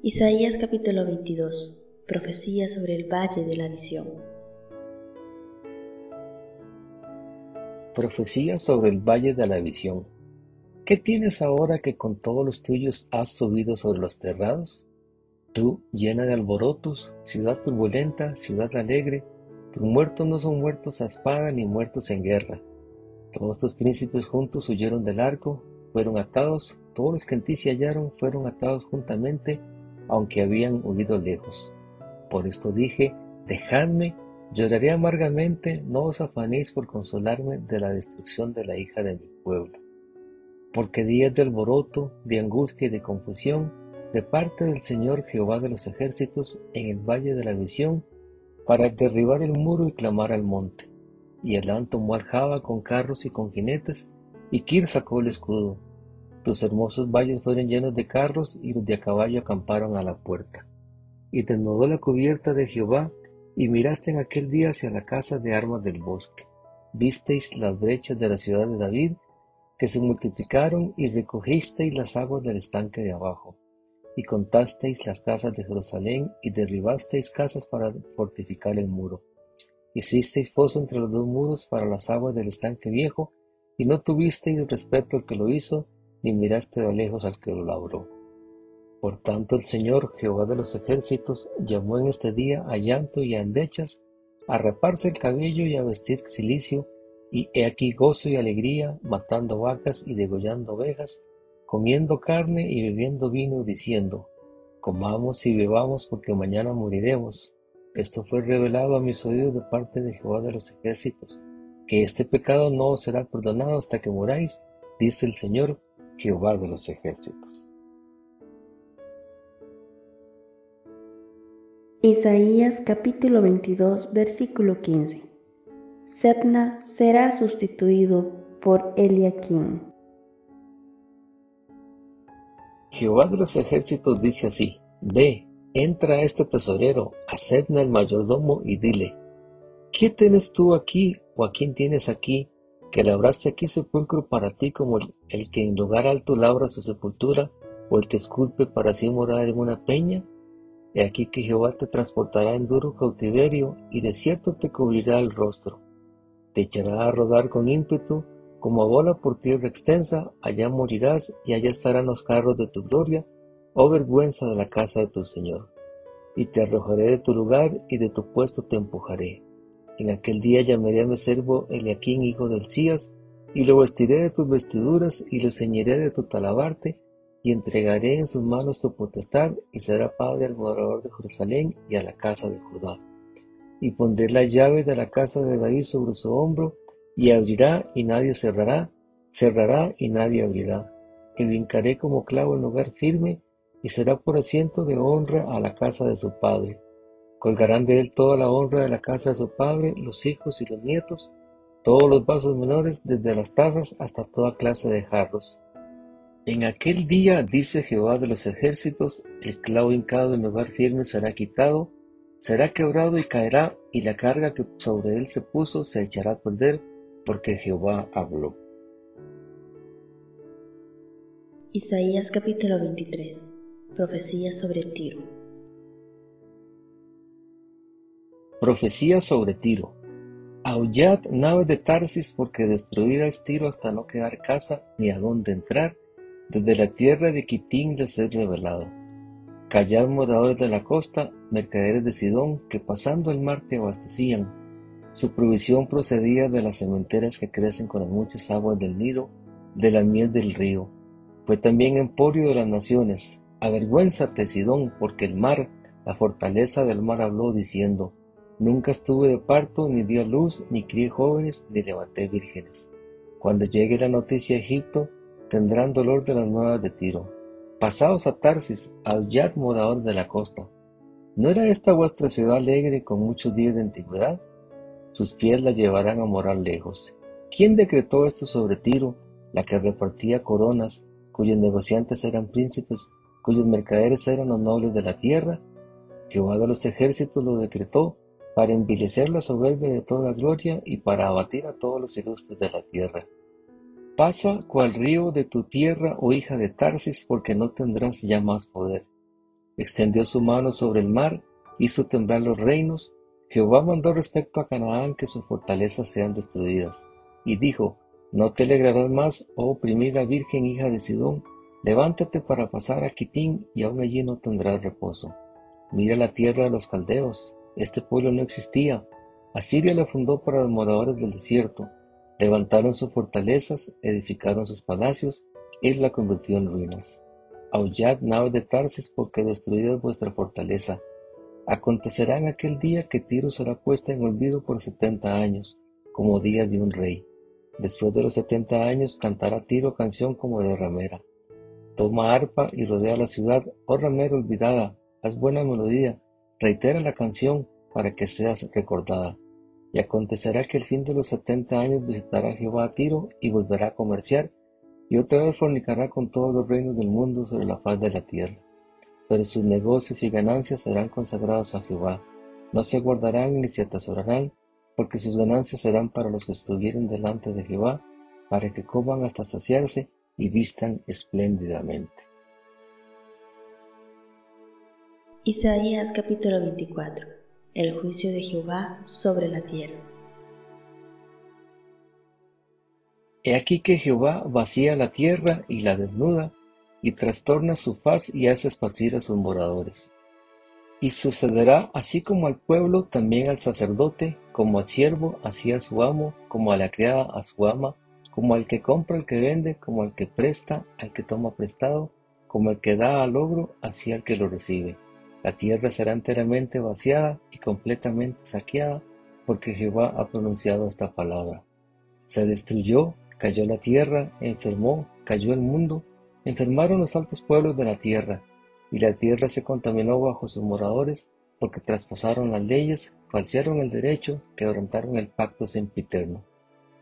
Isaías capítulo 22. Profecía sobre el valle de la visión. Profecía sobre el valle de la visión. ¿Qué tienes ahora que con todos los tuyos has subido sobre los terrados? Tú, llena de alborotos, ciudad turbulenta, ciudad alegre, tus muertos no son muertos a espada ni muertos en guerra. Todos tus príncipes juntos huyeron del arco, fueron atados, todos los que en ti se hallaron fueron atados juntamente, aunque habían huido lejos. Por esto dije, dejadme, lloraré amargamente, no os afanéis por consolarme de la destrucción de la hija de mi pueblo. Porque días de alboroto, de angustia y de confusión, de parte del Señor Jehová de los ejércitos en el valle de la visión, para derribar el muro y clamar al monte. Y Elán tomó aljaba con carros y con jinetes, y Kir sacó el escudo. Tus hermosos valles fueron llenos de carros, y los de a caballo acamparon a la puerta. Y desnudó la cubierta de Jehová, y miraste en aquel día hacia la casa de armas del bosque. Visteis las brechas de la ciudad de David, que se multiplicaron, y recogisteis las aguas del estanque de abajo. Y contasteis las casas de Jerusalén, y derribasteis casas para fortificar el muro. Hicisteis foso entre los dos muros para las aguas del estanque viejo, y no tuvisteis respeto al que lo hizo, ni miraste de lejos al que lo labró. Por tanto el Señor, Jehová de los ejércitos, llamó en este día a llanto y a endechas, a raparse el cabello y a vestir silicio, y he aquí gozo y alegría, matando vacas y degollando ovejas, comiendo carne y bebiendo vino, diciendo, comamos y bebamos porque mañana moriremos. Esto fue revelado a mis oídos de parte de Jehová de los ejércitos, que este pecado no os será perdonado hasta que moráis, dice el Señor, Jehová de los ejércitos. Isaías capítulo 22 versículo 15 Sepna será sustituido por Eliakim. Jehová de los ejércitos dice así, Ve, entra a este tesorero, a Sepna el mayordomo, y dile, ¿qué tienes tú aquí o a quién tienes aquí que labraste aquí sepulcro para ti como el, que en lugar alto labra su sepultura, o el que esculpe para sí morar en una peña? He aquí que Jehová te transportará en duro cautiverio, y de cierto te cubrirá el rostro. Te echará a rodar con ímpetu, como bola por tierra extensa, allá morirás, y allá estarán los carros de tu gloria, oh vergüenza de la casa de tu Señor. Y te arrojaré de tu lugar, y de tu puesto te empujaré en aquel día llamaré a mi servo Eliaquín, hijo del Cías, y lo vestiré de tus vestiduras, y lo ceñiré de tu talabarte, y entregaré en sus manos tu potestad, y será padre al morador de Jerusalén y a la casa de Judá. Y pondré la llave de la casa de David sobre su hombro, y abrirá y nadie cerrará, cerrará y nadie abrirá. Y vincaré como clavo en lugar firme, y será por asiento de honra a la casa de su padre Colgarán de él toda la honra de la casa de su padre, los hijos y los nietos, todos los vasos menores, desde las tazas hasta toda clase de jarros. En aquel día, dice Jehová de los ejércitos, el clavo hincado en lugar firme será quitado, será quebrado y caerá, y la carga que sobre él se puso se echará a perder, porque Jehová habló. Isaías capítulo 23 Profecía sobre Tiro Profecía sobre Tiro. Aullad naves de Tarsis, porque destruida es Tiro hasta no quedar casa ni a entrar, desde la tierra de Quitín de ser revelado. Callad moradores de la costa, mercaderes de Sidón, que pasando el mar te abastecían. Su provisión procedía de las cementeras que crecen con las muchas aguas del Nilo, de la miel del río. Fue también emporio de las naciones. Avergüénzate, Sidón, porque el mar, la fortaleza del mar habló diciendo, Nunca estuve de parto, ni di a luz, ni crié jóvenes, ni levanté vírgenes. Cuando llegue la noticia a Egipto, tendrán dolor de las nuevas de Tiro. Pasaos a Tarsis, al yad morador de la costa. ¿No era esta vuestra ciudad alegre con muchos días de antigüedad? Sus pies la llevarán a morar lejos. ¿Quién decretó esto sobre Tiro, la que repartía coronas, cuyos negociantes eran príncipes, cuyos mercaderes eran los nobles de la tierra? Jehová de los ejércitos lo decretó, para envilecer la soberbia de toda gloria y para abatir a todos los ilustres de la tierra. Pasa cual río de tu tierra, oh hija de Tarsis, porque no tendrás ya más poder. extendió su mano sobre el mar, hizo temblar los reinos. Jehová mandó respecto a Canaán que sus fortalezas sean destruidas. Y dijo, No te alegrarás más, oh oprimida virgen hija de Sidón, levántate para pasar a Quitín, y aún allí no tendrás reposo. Mira la tierra de los caldeos, este pueblo no existía. Asiria la fundó para los moradores del desierto. Levantaron sus fortalezas, edificaron sus palacios, él la convirtió en ruinas. Aullad naves de Tarsis, porque destruida es vuestra fortaleza. Acontecerá en aquel día que Tiro será puesta en olvido por setenta años, como día de un rey. Después de los setenta años cantará Tiro canción como de ramera. Toma arpa y rodea la ciudad, oh ramera olvidada, haz buena melodía, reitera la canción para que seas recordada. Y acontecerá que al fin de los setenta años visitará Jehová a Tiro y volverá a comerciar, y otra vez fornicará con todos los reinos del mundo sobre la faz de la tierra. Pero sus negocios y ganancias serán consagrados a Jehová, no se guardarán ni se atesorarán, porque sus ganancias serán para los que estuvieren delante de Jehová, para que coman hasta saciarse y vistan espléndidamente. Isaías capítulo 24 El juicio de Jehová sobre la tierra. He aquí que Jehová vacía la tierra y la desnuda, y trastorna su faz y hace esparcir a sus moradores. Y sucederá así como al pueblo, también al sacerdote, como al siervo, así a su amo, como a la criada, a su ama, como al que compra, al que vende, como al que presta, al que toma prestado, como al que da al ogro, así al que lo recibe la tierra será enteramente vaciada y completamente saqueada, porque Jehová ha pronunciado esta palabra. Se destruyó, cayó la tierra, enfermó, cayó el mundo, enfermaron los altos pueblos de la tierra, y la tierra se contaminó bajo sus moradores, porque traspasaron las leyes, falsearon el derecho, quebrantaron el pacto sempiterno.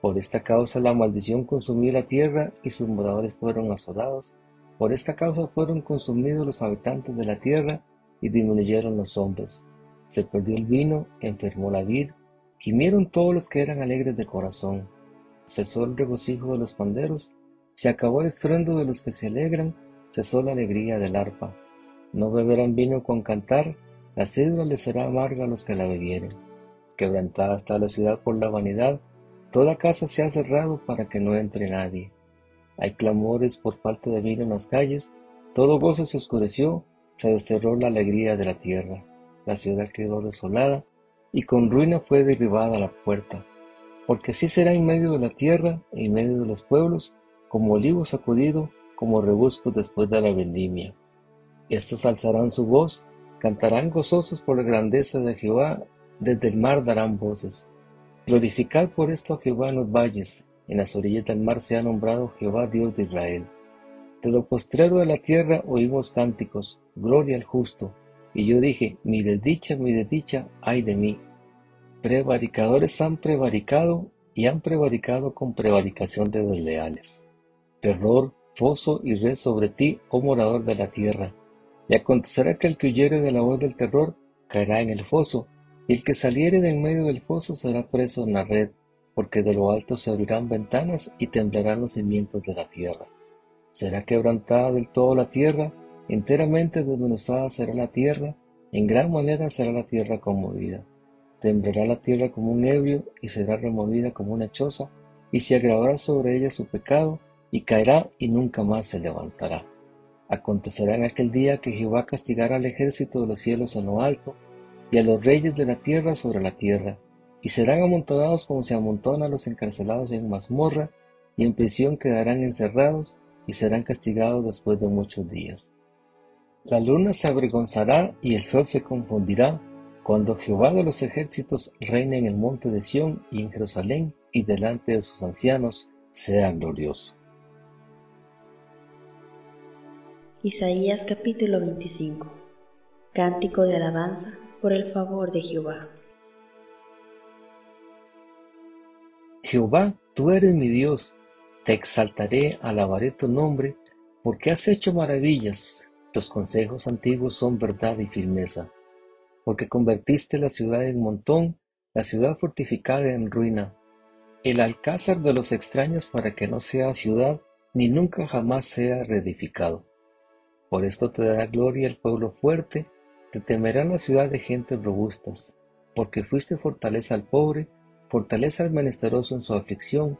Por esta causa la maldición consumió la tierra y sus moradores fueron asolados. Por esta causa fueron consumidos los habitantes de la tierra y disminuyeron los hombres. Se perdió el vino, enfermó la vid, gimieron todos los que eran alegres de corazón. Cesó el regocijo de los panderos, se acabó el estruendo de los que se alegran, cesó la alegría del arpa. No beberán vino con cantar, la cédula les será amarga a los que la bebieren. Quebrantada está la ciudad por la vanidad, toda casa se ha cerrado para que no entre nadie. Hay clamores por falta de vino en las calles, todo gozo se oscureció, se desterró la alegría de la tierra, la ciudad quedó desolada, y con ruina fue derribada la puerta. Porque así será en medio de la tierra, en medio de los pueblos, como olivo sacudido, como rebusco después de la vendimia. Estos alzarán su voz, cantarán gozosos por la grandeza de Jehová, desde el mar darán voces. Glorificad por esto a Jehová en los valles, en las orillas del mar se ha nombrado Jehová Dios de Israel. De lo postrero de la tierra oímos cánticos, gloria al justo. Y yo dije, mi desdicha, mi desdicha, ay de mí. Prevaricadores han prevaricado y han prevaricado con prevaricación de desleales. Terror, foso y red sobre ti, oh morador de la tierra. Y acontecerá que el que huyere de la voz del terror caerá en el foso, y el que saliere de en medio del foso será preso en la red, porque de lo alto se abrirán ventanas y temblarán los cimientos de la tierra. Será quebrantada del todo la tierra, enteramente desmenuzada será la tierra, en gran manera será la tierra conmovida. Temblará la tierra como un ebrio y será removida como una choza, y se agravará sobre ella su pecado, y caerá y nunca más se levantará. Acontecerá en aquel día que Jehová castigará al ejército de los cielos en lo alto, y a los reyes de la tierra sobre la tierra, y serán amontonados como se amontonan los encarcelados en mazmorra, y en prisión quedarán encerrados, y serán castigados después de muchos días. La luna se avergonzará y el sol se confundirá cuando Jehová de los ejércitos reine en el monte de Sión y en Jerusalén y delante de sus ancianos sea glorioso. Isaías capítulo 25 Cántico de alabanza por el favor de Jehová. Jehová, tú eres mi Dios, te exaltaré, alabaré tu nombre, porque has hecho maravillas. Tus consejos antiguos son verdad y firmeza. Porque convertiste la ciudad en montón, la ciudad fortificada en ruina, el alcázar de los extraños para que no sea ciudad, ni nunca jamás sea reedificado. Por esto te dará gloria el pueblo fuerte, te temerá la ciudad de gentes robustas, porque fuiste fortaleza al pobre, fortaleza al menesteroso en su aflicción,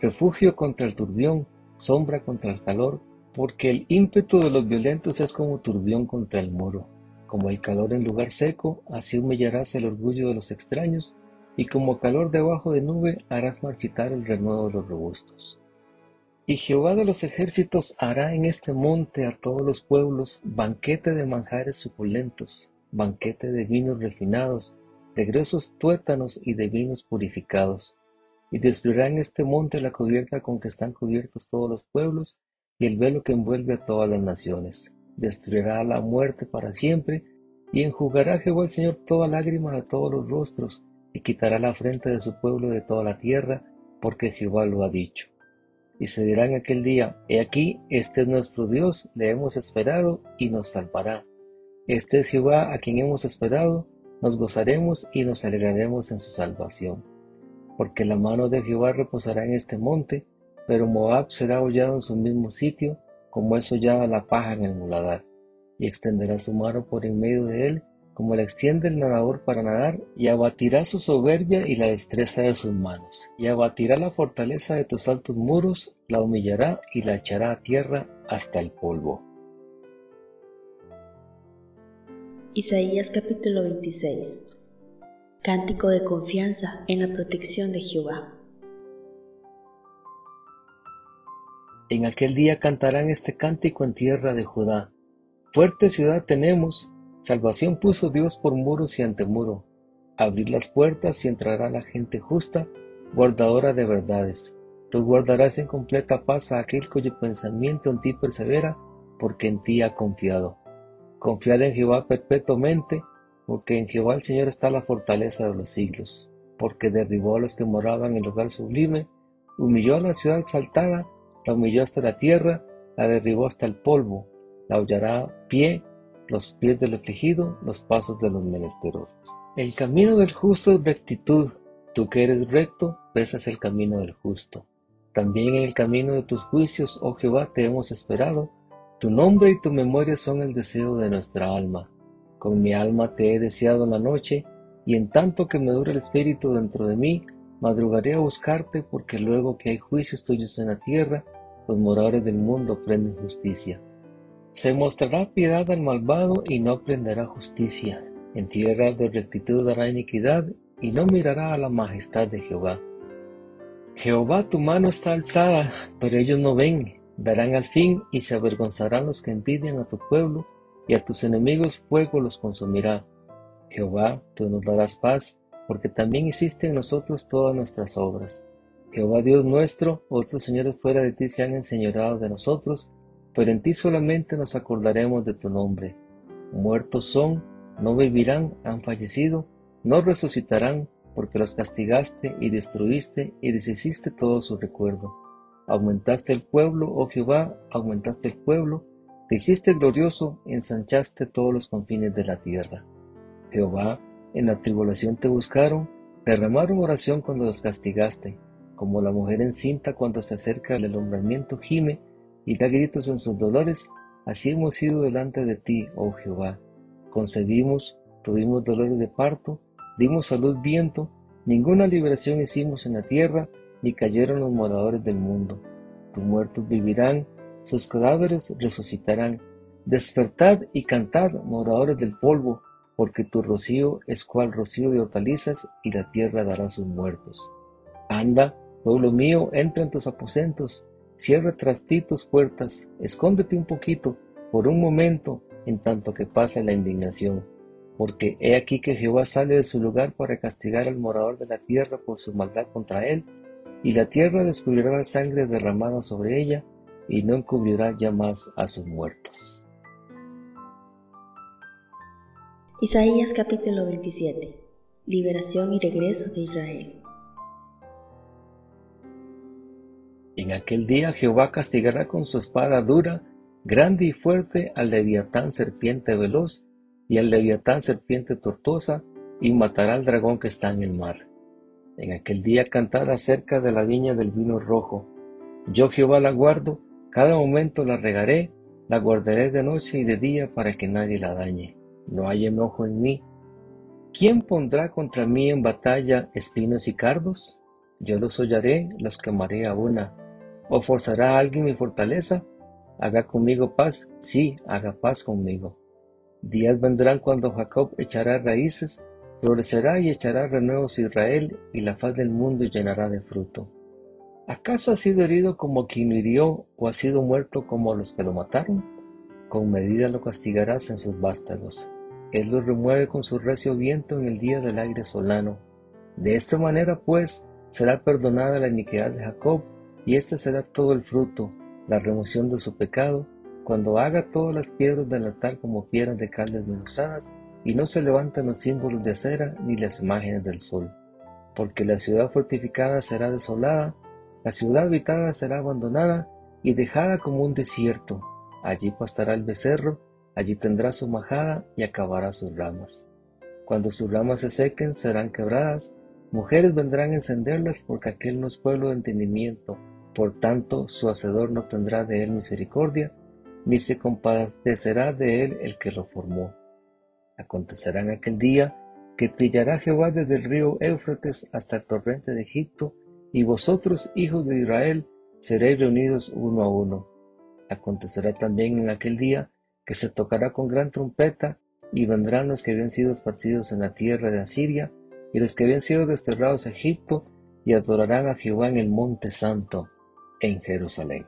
refugio contra el turbión, sombra contra el calor, porque el ímpetu de los violentos es como turbión contra el muro. Como hay calor en lugar seco, así humillarás el orgullo de los extraños, y como calor debajo de nube harás marchitar el renuevo de los robustos. Y Jehová de los ejércitos hará en este monte a todos los pueblos banquete de manjares suculentos, banquete de vinos refinados, de gruesos tuétanos y de vinos purificados. Y destruirá en este monte la cubierta con que están cubiertos todos los pueblos, y el velo que envuelve a todas las naciones. Destruirá la muerte para siempre, y enjugará Jehová el Señor toda lágrima de todos los rostros, y quitará la frente de su pueblo de toda la tierra, porque Jehová lo ha dicho. Y se dirá en aquel día, He aquí, este es nuestro Dios, le hemos esperado, y nos salvará. Este es Jehová a quien hemos esperado, nos gozaremos y nos alegraremos en su salvación. Porque la mano de Jehová reposará en este monte, pero Moab será hollado en su mismo sitio, como es hollada la paja en el muladar, y extenderá su mano por en medio de él, como la extiende el nadador para nadar, y abatirá su soberbia y la destreza de sus manos, y abatirá la fortaleza de tus altos muros, la humillará y la echará a tierra hasta el polvo. Isaías capítulo 26 Cántico de confianza en la protección de Jehová. En aquel día cantarán este cántico en tierra de Judá. Fuerte ciudad tenemos, salvación puso Dios por muros y antemuro. Abrir las puertas y entrará la gente justa, guardadora de verdades. Tú guardarás en completa paz a aquel cuyo pensamiento en ti persevera, porque en ti ha confiado. Confiad en Jehová perpetuamente, porque en Jehová el Señor está la fortaleza de los siglos, porque derribó a los que moraban en el lugar sublime, humilló a la ciudad exaltada, la humilló hasta la tierra, la derribó hasta el polvo, la hollará pie, los pies del afligido, los pasos de los menesterosos. El camino del justo es rectitud, tú que eres recto, besas el camino del justo. También en el camino de tus juicios, oh Jehová, te hemos esperado, tu nombre y tu memoria son el deseo de nuestra alma. Con mi alma te he deseado en la noche, y en tanto que me dure el espíritu dentro de mí, madrugaré a buscarte, porque luego que hay juicios tuyos en la tierra, los moradores del mundo prenden justicia. Se mostrará piedad al malvado y no prenderá justicia. En tierra de rectitud dará iniquidad y no mirará a la majestad de Jehová. Jehová, tu mano está alzada, pero ellos no ven, Verán al fin y se avergonzarán los que envidian a tu pueblo, y a tus enemigos fuego los consumirá. Jehová, tú nos darás paz, porque también hiciste en nosotros todas nuestras obras. Jehová Dios nuestro, otros señores fuera de ti se han enseñorado de nosotros, pero en ti solamente nos acordaremos de tu nombre. Muertos son, no vivirán, han fallecido, no resucitarán, porque los castigaste y destruiste y deshiciste todo su recuerdo. Aumentaste el pueblo, oh Jehová, aumentaste el pueblo, te hiciste glorioso, ensanchaste todos los confines de la tierra. Jehová, en la tribulación te buscaron, derramaron oración cuando los castigaste, como la mujer encinta cuando se acerca al alumbramiento gime y da gritos en sus dolores, así hemos ido delante de ti, oh Jehová. Concebimos, tuvimos dolores de parto, dimos salud viento, ninguna liberación hicimos en la tierra, ni cayeron los moradores del mundo. Tus muertos vivirán, sus cadáveres resucitarán. Despertad y cantad, moradores del polvo, porque tu rocío es cual rocío de hortalizas, y la tierra dará sus muertos. Anda, pueblo mío, entra en tus aposentos, cierra tras ti tus puertas, escóndete un poquito, por un momento, en tanto que pase la indignación. Porque he aquí que Jehová sale de su lugar para castigar al morador de la tierra por su maldad contra él, y la tierra descubrirá la sangre derramada sobre ella, y no encubrirá ya más a sus muertos. Isaías capítulo 27 Liberación y regreso de Israel En aquel día Jehová castigará con su espada dura, grande y fuerte, al leviatán serpiente veloz, y al leviatán serpiente tortuosa, y matará al dragón que está en el mar en aquel día cantar acerca de la viña del vino rojo. Yo Jehová la guardo, cada momento la regaré, La guardaré de noche y de día para que nadie la dañe. No hay enojo en mí. ¿Quién pondrá contra mí en batalla espinos y cardos? Yo los hollaré, los quemaré a una. ¿O forzará alguien mi fortaleza? Haga conmigo paz, sí, haga paz conmigo. Días vendrán cuando Jacob echará raíces, florecerá y echará renuevos Israel, y la faz del mundo llenará de fruto. ¿Acaso ha sido herido como quien lo hirió, o ha sido muerto como los que lo mataron? Con medida lo castigarás en sus vástagos. Él lo remueve con su recio viento en el día del aire solano. De esta manera, pues, será perdonada la iniquidad de Jacob, y este será todo el fruto, la remoción de su pecado, cuando haga todas las piedras del altar como piedras de cal desmenuzadas, y no se levanten los símbolos de acera ni las imágenes del sol. Porque la ciudad fortificada será desolada, la ciudad habitada será abandonada y dejada como un desierto. Allí pastará el becerro, allí tendrá su majada y acabará sus ramas. Cuando sus ramas se sequen serán quebradas, mujeres vendrán a encenderlas porque aquel no es pueblo de entendimiento, por tanto su hacedor no tendrá de él misericordia, ni se compadecerá de él el que lo formó. Acontecerá en aquel día que trillará Jehová desde el río Éufrates hasta el torrente de Egipto, y vosotros, hijos de Israel, seréis reunidos uno a uno. Acontecerá también en aquel día que se tocará con gran trompeta, y vendrán los que habían sido esparcidos en la tierra de Asiria, y los que habían sido desterrados a Egipto, y adorarán a Jehová en el monte santo, en Jerusalén.